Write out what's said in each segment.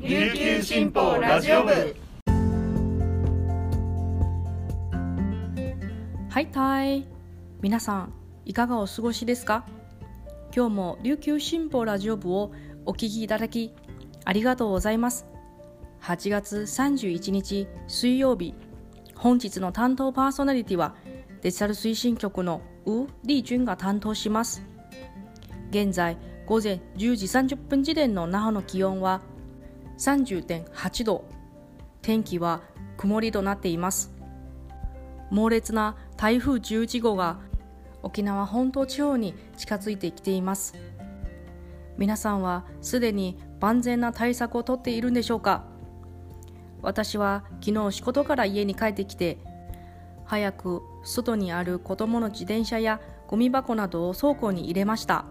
琉球新報ラジオ部。はいたい。皆さんいかがお過ごしですか？今日も琉球新報ラジオ部をお聞きいただきありがとうございます。8月31日水曜日。本日の担当パーソナリティはデジタル推進局のウ・リージュンが担当します。現在午前10時30分時点の那覇の気温は30.8度天気は曇りとなっています。猛烈な台風11号が沖縄本島地方に近づいてきています。皆さんはすでに万全な対策をとっているんでしょうか？私は昨日仕事から家に帰ってきて早く外にある子供の自転車やゴミ箱などを倉庫に入れました。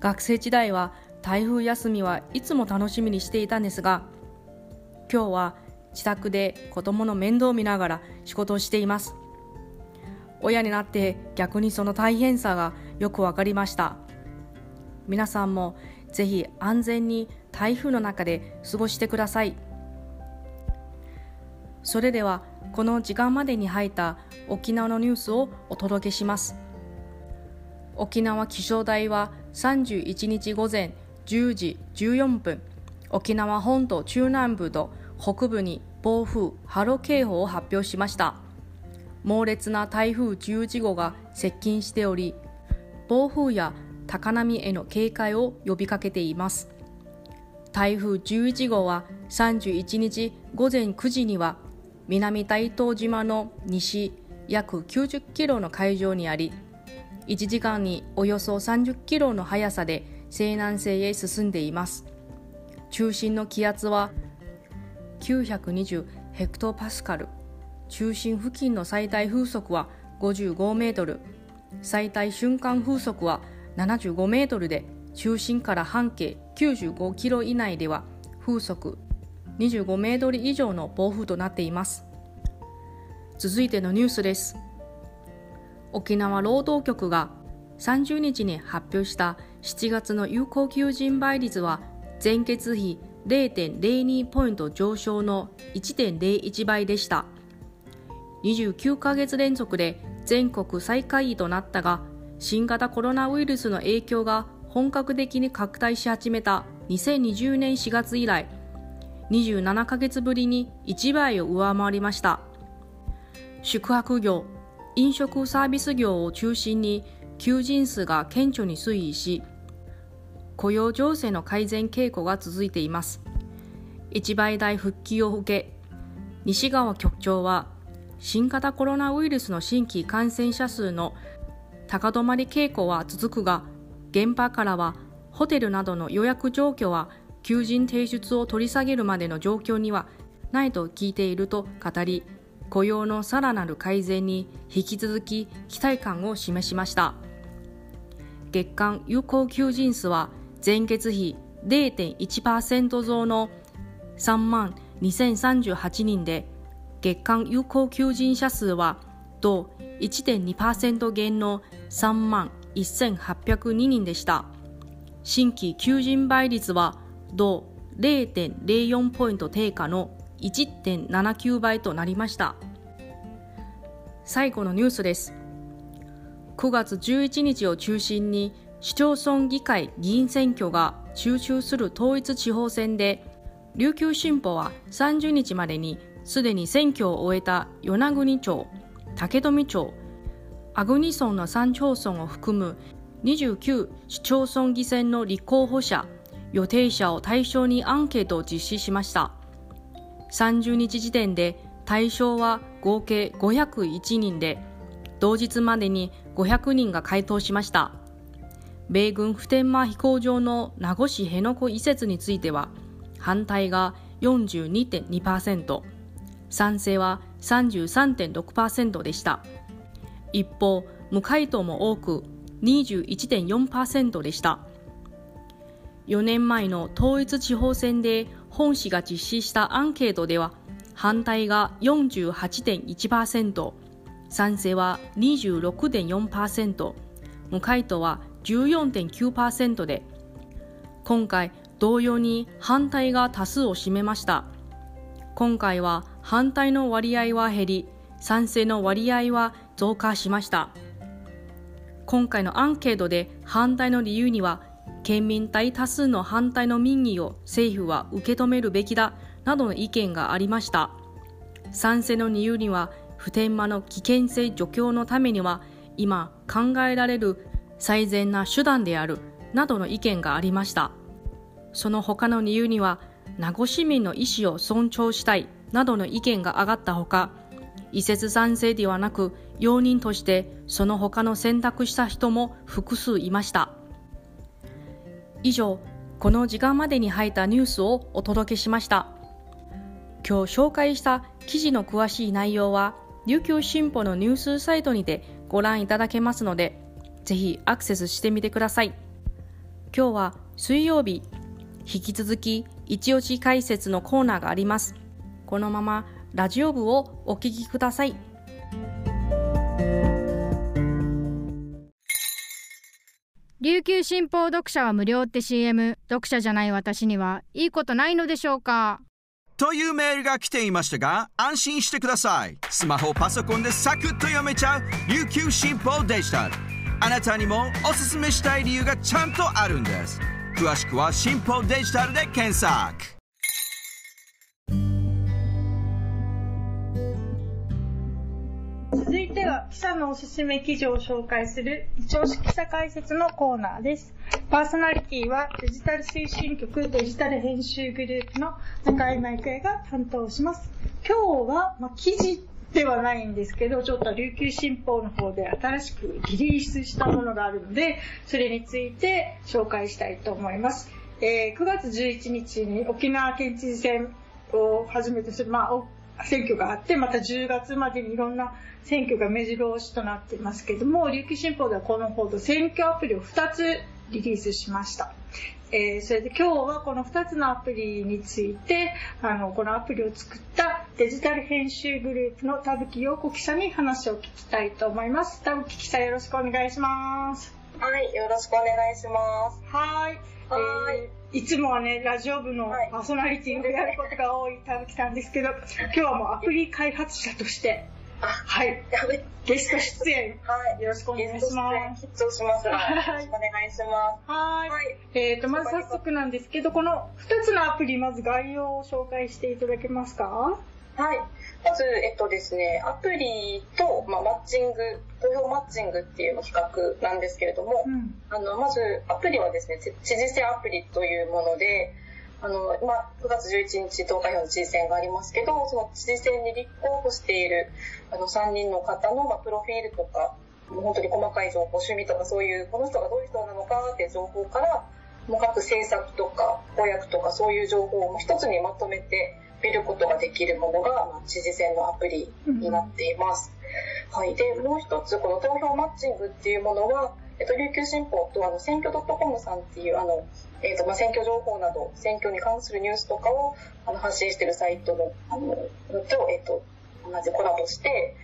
学生時代は台風休みはいつも楽しみにしていたんですが今日は自宅で子供の面倒を見ながら仕事をしています。親になって逆にその大変さがよくわかりました。皆さんもぜひ安全に台風の中で過ごしてください。それではこの時間までに入った沖縄のニュースをお届けします。沖縄気象台は31日午前10時14分。沖縄本島中南部と北部に暴風・波浪警報を発表しました。猛烈な台風11号が接近しており暴風や高波への警戒を呼びかけています。台風11号は31日午前9時には南大東島の西約90キロの海上にあり1時間におよそ30キロの速さで西南西へ進んでいます。中心の気圧は920ヘクトパスカル。中心付近の最大風速は55メートル。最大瞬間風速は75メートルで中心から半径95キロ以内では風速25メートル以上の暴風となっています。続いてのニュースです。沖縄労働局が30日に発表した7月の有効求人倍率は前月比0.02ポイント上昇の1.01倍でした。29ヶ月連続で全国最下位となったが新型コロナウイルスの影響が本格的に拡大し始めた2020年4月以来27ヶ月ぶりに1倍を上回りました。宿泊業飲食サービス業を中心に求人数が顕著に推移し雇用情勢の改善傾向が続いています。一倍台復帰を受け西川局長は新型コロナウイルスの新規感染者数の高止まり傾向は続くが現場からはホテルなどの予約状況は求人提出を取り下げるまでの状況にはないと聞いていると語り雇用のさらなる改善に引き続き期待感を示しました。月間有効求人数は前月比0.1%増の3万2038人で月間有効求人者数は同1.2%減の3万1802人でした。新規求人倍率は同0.04ポイント低下の1.79倍となりました。最後のニュースです。9月11日を中心に市町村議会議員選挙が集中する統一地方選で琉球新報は30日までにすでに選挙を終えた与那国町竹富町阿国村の3町村を含む29市町村議選の立候補者予定者を対象にアンケートを実施しました。30日時点で対象は合計501人で同日までに500人が回答しました。米軍普天間飛行場の名護市辺野古移設については反対が42.2%賛成は33.6%でした。一方無回答も多く21.4%でした。4年前の統一地方選で本市が実施したアンケートでは反対が48.1%賛成は26.4%無回答は14.9%で今回同様に反対が多数を占めました。今回は反対の割合は減り賛成の割合は増加しました。今回のアンケートで反対の理由には県民大多数の反対の民意を政府は受け止めるべきだなどの意見がありました。賛成の理由には普天間の危険性除去のためには今考えられる最善な手段であるなどの意見がありました。その他の理由には名護市民の意思を尊重したいなどの意見が上がったほか移設賛成ではなく容認としてその他の選択した人も複数いました。以上この時間までに入ったニュースをお届けしました。今日紹介した記事の詳しい内容は琉球新報のニュースサイトにてご覧いただけますのでぜひアクセスしてみてください。今日は水曜日。引き続き一押し解説のコーナーがあります。このままラジオ部をお聞きください。琉球新報読者は無料って CM 読者じゃない私にはいいことないのでしょうか？というメールが来ていましたが安心してください。スマホパソコンでサクッと読めちゃう琉球新報デジタル。あなたにもおすすめしたい理由がちゃんとあるんです。詳しくは新報デジタルで検索。続いては記者のおすすめ記事を紹介する一押し記者解説のコーナーです。パーソナリティはデジタル推進局デジタル編集グループの中井舞恵が担当します。今日は、まあ、記事ではないんですけど、ちょっと琉球新報の方で新しくリリースしたものがあるので、それについて紹介したいと思います。えー、9月11日に沖縄県知事選をはじめとする、まあ、選挙があって、また10月までにいろんな選挙が目白押しとなっていますけれども、琉球新報ではこのほど選挙アプリを2つリリースしました。えー、それで今日はこの2つのアプリについて、あの、このアプリを作ったデジタル編集グループの田吹陽子記者に話を聞きたいと思います。田吹記者よろしくお願いします。はい、よろしくお願いします。はい。はい、えー、いつもはね、ラジオ部のパーソナリティをやることが多い田吹さんですけど、今日はもうアプリ開発者として、はい。ゲスト出演。はい。よろしくお願いします。緊張しますが、よろしくお願いします。はい。えっ、ー、と、まず早速なんですけど、この2つのアプリ、まず概要を紹介していただけますか？はい。まず、えっとですね、アプリと、まあ、マッチング、投票マッチングっていう企画なんですけれども、うん、あの、まず、アプリはですね、知事選アプリというもので、あの、今、9月11日投開票の知事選がありますけど、その知事選に立候補している、あの、3人の方の、まあ、プロフィールとか、もう本当に細かい情報、趣味とかそういう、この人がどういう人なのかっていう情報から、もう各政策とか、公約とかそういう情報を一つにまとめて見ることができるものが、まあ、知事選のアプリになっています。はい。で、もう一つ、この投票マッチングっていうものは、えっと、琉球新報とあの選挙 .com さんっていうあのえーとまあ、選挙情報など選挙に関するニュースとかをあの発信しているサイトのあのと,、えーと、同じコラボして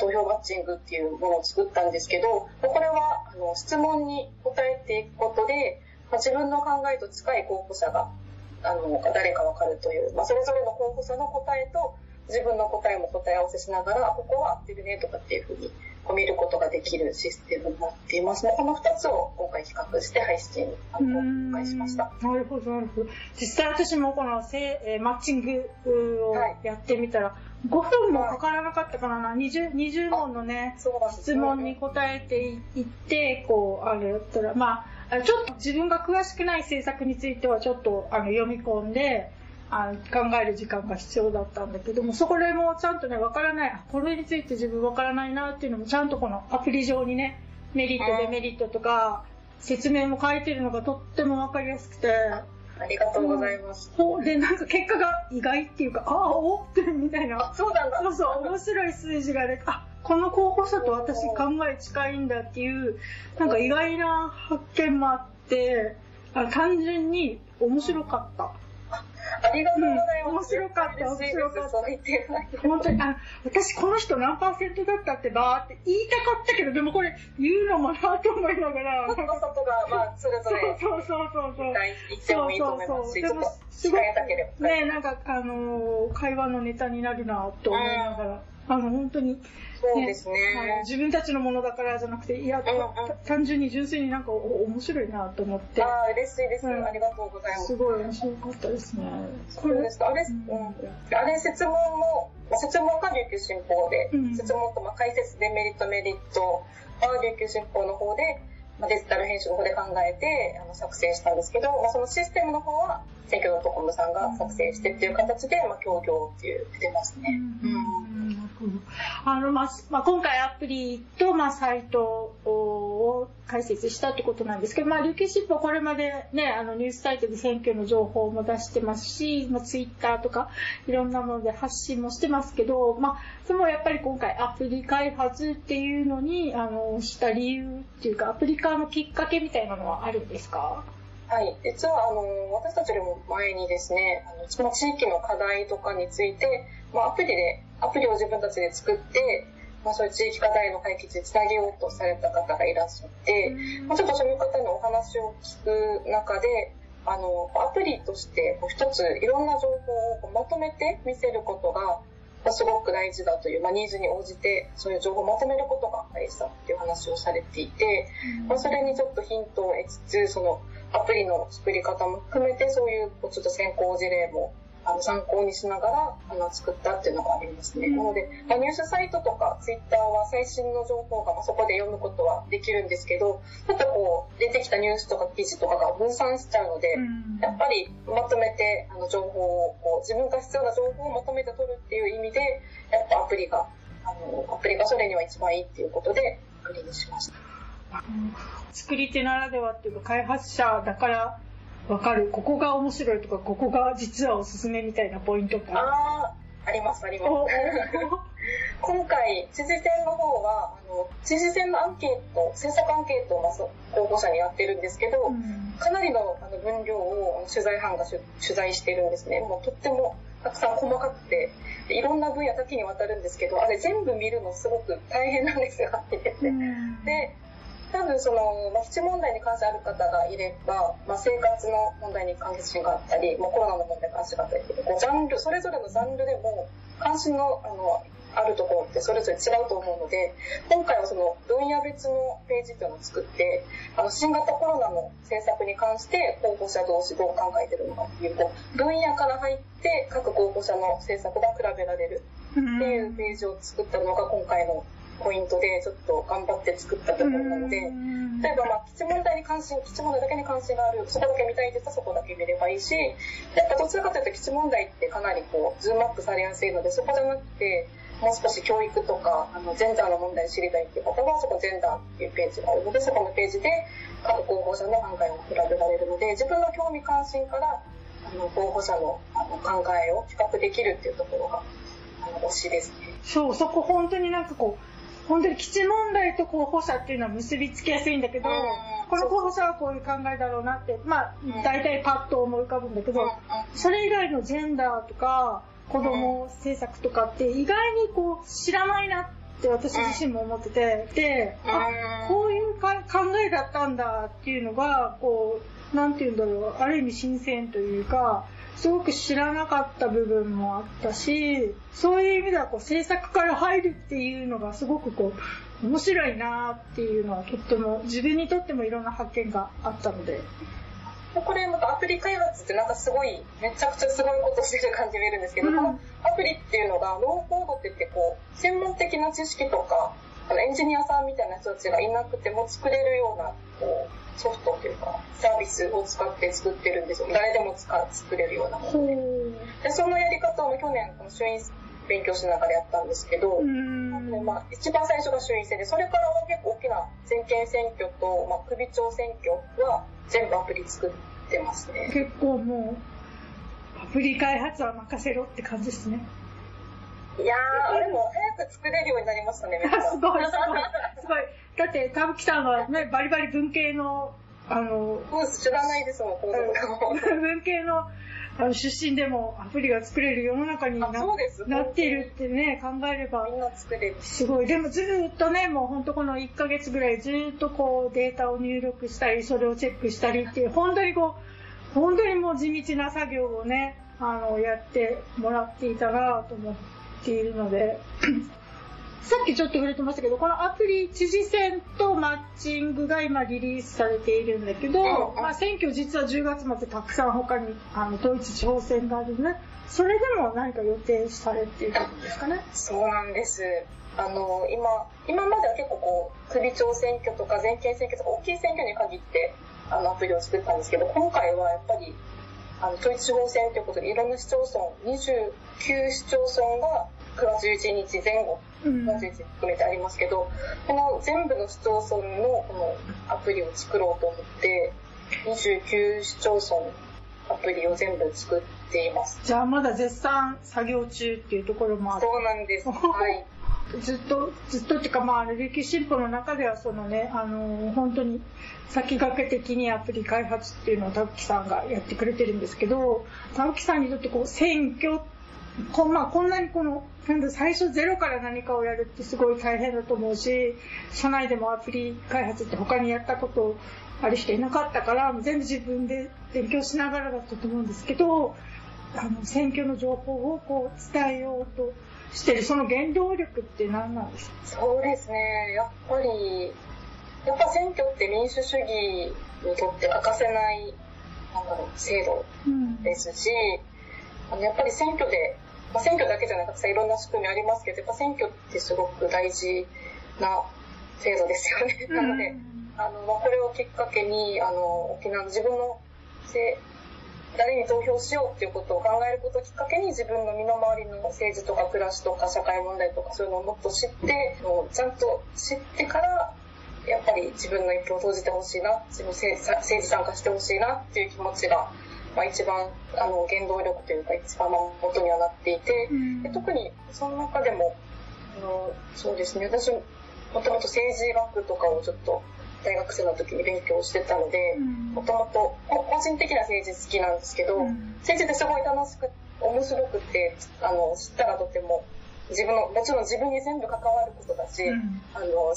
投票マッチングっていうものを作ったんですけどこれはあの質問に答えていくことで、まあ、自分の考えと近い候補者があの誰か分かるという、まあ、それぞれの候補者の答えと自分の答えも答え合わせしながらここは合ってるねとかっていうふうに見ることができるシステムになっていますね。この2つを今回企画して配信あの公開しました。なるほど、なるほど。実際私もこのせ、え、マッチングをやってみたら、はい、5分もかからなかったからな、20, 20問のね、質問に答えていって、こう、あれやったら、まあ、ちょっと自分が詳しくない政策についてはちょっとあの読み込んで、あ考える時間が必要だったんだけども、そこでもちゃんとね、わからない、これについて自分わからないなっていうのもちゃんとこのアプリ上にね、メリット、デメリットとか、説明も書いてるのがとってもわかりやすくて、ありがとうございます。うん、で、なんか結果が意外っていうか、ああ、おってみたいな。そうなんだ。そうそう、面白い数字がね、あ、この候補者と私考え近いんだっていう、なんか意外な発見もあって、あ単純に面白かった。あありがとうございます。面白かった、面白かった。本当に、あ、私この人何パーセントだったってばーって言いたかったけど、でもこれ言うのもなと思いながら。外外が、まあ、それぞれ。そうそうそうそう。言ってもいいと思いますし、ちょっと控えたければ。ねなんか、あのー、会話のネタになるなと思いながら。あの、本当に、そうですね、ね、自分たちのものだからじゃなくて、いや、うんうん、単純に純粋になんか面白いなと思って。ああ、嬉しいです、うん、ありがとうございます。すごい面白かったですね。そうですあれ、うん、あれ、質問も、質問が琉球新報で、うん、質問とまあ解説デメリットメリットは琉球新報の方で、まあ、デジタル編集の方で考えてあの作成したんですけど、まあ、そのシステムの方は選挙 .com さんが作成してっていう形で、まあ、協業っていう出てますね。うんあの、まあ、まあ、今回アプリと、まあ、サイトを開設したってことなんですけど、まあ、琉球新報これまでね、あの、ニュースサイトで選挙の情報も出してますし、まあ、ツイッターとか、いろんなもので発信もしてますけど、まあ、そのやっぱり今回アプリ開発っていうのに、あの、した理由っていうか、アプリ化のきっかけみたいなのはあるんですか？はい。実は、あの、私たちよりも前にですね、あの、その地域の課題とかについて、まあ、アプリでアプリを自分たちで作って、まあ、そういう地域課題の解決につなげようとされた方がいらっしゃって、まあ、ちょっとそういう方のお話を聞く中で、あの、アプリとして一ついろんな情報をまとめて見せることが、すごく大事だという、まあ、ニーズに応じてそういう情報をまとめることが大事だっていう話をされていて、まあ、それにちょっとヒントを得つつそのアプリの作り方も含めてそういうちょっと先行事例もあの参考にしながらあの作ったっていうのがありますね。なので、まあ、ニュースサイトとかツイッターは最新の情報が、まあ、そこで読むことはできるんですけど、ちょっとこう出てきたニュースとか記事とかが分散しちゃうので、やっぱりまとめてあの情報をこう自分が必要な情報をまとめて取るっていう意味で、やっぱアプリが、あのアプリがそれには一番いいっていうことでアプリにしました。作り手ならではっていうか開発者だからわかる。ここが面白いとか、ここが実はおすすめみたいなポイントか。ああ、あります、あります。今回、知事選の方は、あの、知事選のアンケート、政策アンケートをまず候補者にやってるんですけど、うん、かなりのあの分量を取材班が取材してるんですね。もうとってもたくさん細かくて、いろんな分野多岐にわたるんですけど、あれ全部見るのすごく大変なんですよ、って言って。うん、で、多分その、まあ、基地問題に関してある方がいれば、まあ、生活の問題に関心があったり、まあ、コロナの問題に関心があったりこうジャンルそれぞれのジャンルでも関心のあのあるところってそれぞれ違うと思うので今回はその分野別のページっていうのを作ってあの新型コロナの政策に関して候補者同士どう考えてるのかっていうこう分野から入って各候補者の政策が比べられるっていうページを作ったのが今回のポイントでちょっと頑張って作ったところなので、例えばまあ基地問題に関心、基地問題だけに関心がある、そこだけ見たいって言ったらそこだけ見ればいいし、やっぱどちらかというと基地問題ってかなりこう、ズームアップされやすいので、そこじゃなくて、もう少し教育とか、あの、ジェンダーの問題を知りたいっていう方は、そこジェンダーっていうページがあるので、そこのページで各候補者の考えを比べられるので、自分の興味関心から、あの、候補者のあの考えを比較できるっていうところが、あの、推しですね。そう、そこ本当になんかこう、本当に基地問題と候補者っていうのは結びつきやすいんだけど、この候補者はこういう考えだろうなって、まあ、大体パッと思い浮かぶんだけど、それ以外のジェンダーとか、子供政策とかって意外にこう知らないなって私自身も思ってて、で、あ、こういう考えだったんだっていうのが、こう、なんて言うんだろう、ある意味新鮮というか、すごく知らなかった部分もあったし、そういう意味ではこう制作から入るっていうのがすごくこう、面白いなっていうのはとっても、自分にとってもいろんな発見があったので。これまたアプリ開発ってなんかすごい、めちゃくちゃすごいことしてる感じが見えるんですけど、うん、このアプリっていうのが、ノーコードって言ってこう、専門的な知識とか、あのエンジニアさんみたいな人たちがいなくても作れるような、こう、ソフトというか、サービスを使って作ってるんですよ。誰でも使作れるようなもので。で、そのやり方を去年、この衆院勉強しながらやったんですけど、でまあ、一番最初が衆院選で、それからは結構大きな全県選挙と、まあ、首長選挙は全部アプリ作ってますね。結構もう、アプリ開発は任せろって感じですね。いやー、でも早く作れるようになりましたね、めっちゃ。すごい、すごい。すごい。だって、田吹さんはね、バリバリ文系のあの、知らないですもん、コードとかも。文系のあの出身でもアプリが作れる世の中にななっているってね、考えれば。みんな作れる。すごい。でもずっとね、もう本当この1ヶ月ぐらいずっとこうデータを入力したり、それをチェックしたりっていう、本当にこう、本当にもう地道な作業をね、あの、やってもらっていたなと思っているので、さっきちょっと触れてましたけど、このアプリ知事選とマッチングが今リリースされているんだけど、まあ選挙実は10月末たくさん他にあの統一地方選があるね。それでも何か予定されているんですかね？そうなんです。あの、今、今までは結構こう、首長選挙とか全県選挙とか大きい選挙に限って、あの、アプリを作ったんですけど、今回はやっぱり、あの、統一地方選ということで、いろんな市町村、29市町村が9月11日前後、9月11日含めてありますけど、この全部の市町村のこのアプリを作ろうと思って、29市町村アプリを全部作っています。じゃあまだ絶賛作業中っていうところもあるそうなんです。はい。ずっと、ずっとっていうか、まあ、歴史進歩の中では、そのね、あの、本当に先駆け的にアプリ開発っていうのを田吹さんがやってくれてるんですけど、田吹さんにとってこう、選挙こ,、まあ、こんなにこの、なんだ、最初ゼロから何かをやるってすごい大変だと思うし、社内でもアプリ開発って他にやったことある人いなかったから、全部自分で勉強しながらだったと思うんですけど、あの、選挙の情報をこう伝えようとしてる、その原動力って何なんですか？そうですね。やっぱり、やっぱ選挙って民主主義にとって欠かせない、なんだろう、制度ですし、うん、やっぱり選挙でまあ、選挙だけじゃなくていろんな仕組みありますけど、やっぱ選挙ってすごく大事な制度ですよね。なので、あの、まあ、これをきっかけに、あの、沖縄の自分のせ誰に投票しようっていうことを考えることをきっかけに自分の身の回りの政治とか暮らしとか社会問題とかそういうのをもっと知って、ちゃんと知ってから、やっぱり自分の一票を投じてほしいな、自分政治参加してほしいなっていう気持ちがまあ、一番あの原動力というか一番元にはなっていて、うん、で特にその中でもあのそうですね。私もともと政治学とかをちょっと大学生の時に勉強してたのでもともと個人的な政治好きなんですけど、うん、政治ってすごい楽しく面白くてあの知ったらとても自分のもちろん自分に全部関わることだし、うん、あの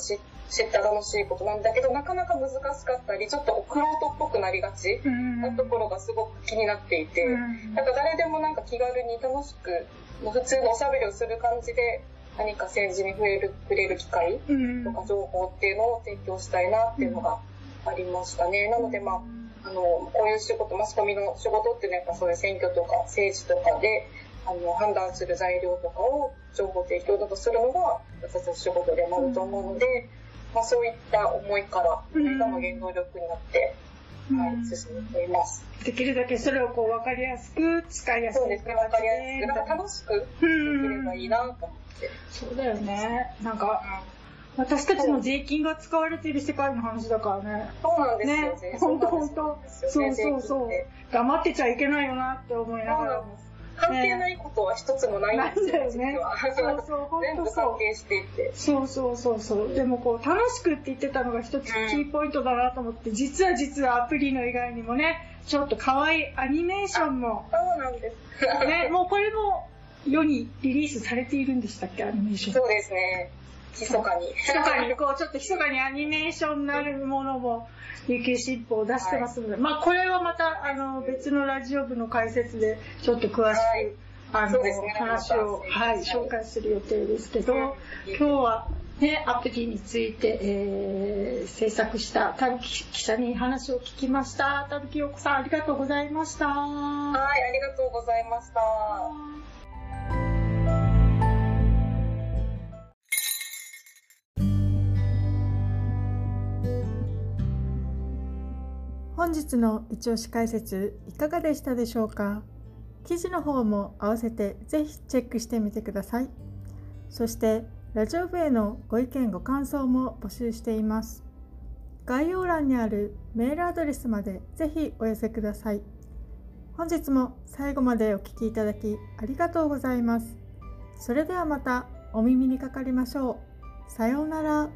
知った楽しいことなんだけど、なかなか難しかったり、ちょっとクロートっぽくなりがちなところがすごく気になっていて、なんか誰でもなんか気軽に楽しく、普通のおしゃべりをする感じで、何か政治に触れる、触れる機会とか情報っていうのを提供したいなっていうのがありましたね。なのでまあ、あの、こういう仕事、マスコミの仕事っていうのはやっぱそういう選挙とか政治とかで、あの、判断する材料とかを情報提供だとするのが私たち仕事でもあると思うので、まあ、そういった思いから、今の原動力になって、はい、進めています。できるだけそれをこう分かりやすく、使いやすく。そうですね、分かりやすく。なんか楽しくできればいいなと思って。そうだよね。なんか、私たちの税金が使われている世界の話だからね。そうなんですよね。本当本当。そうそうそう。黙ってちゃいけないよなって思いながら関係ないことは一つもないんですよ、ね、そうそう、本当そう。関係していて。そうそうそうそう。でもこう、楽しくって言ってたのが一つキーポイントだなと思って、うん、実は実はアプリの以外にもね、ちょっと可愛いアニメーションも。そうなんです。ね、もうこれも世にリリースされているんでしたっけ、アニメーション。そうですね。密かに。密かに、こう、ちょっと密かにアニメーションになるものも、琉球新報を出してますので、はい、まあ、これはまた、あの、別のラジオ部の解説で、ちょっと詳しく、はいあの、ね、話を、はい、紹介する予定ですけど、今日は、ね、アプリについて、えー、制作した田吹記者に話を聞きました。田吹陽子さん、ありがとうございました。はい、ありがとうございました。本日の一押し解説いかがでしたでしょうか？記事の方も合わせてぜひチェックしてみてください。そしてラジオ部へのご意見ご感想も募集しています。概要欄にあるメールアドレスまでぜひお寄せください。本日も最後までお聴きいただきありがとうございます。それではまたお耳にかかりましょう。さようなら。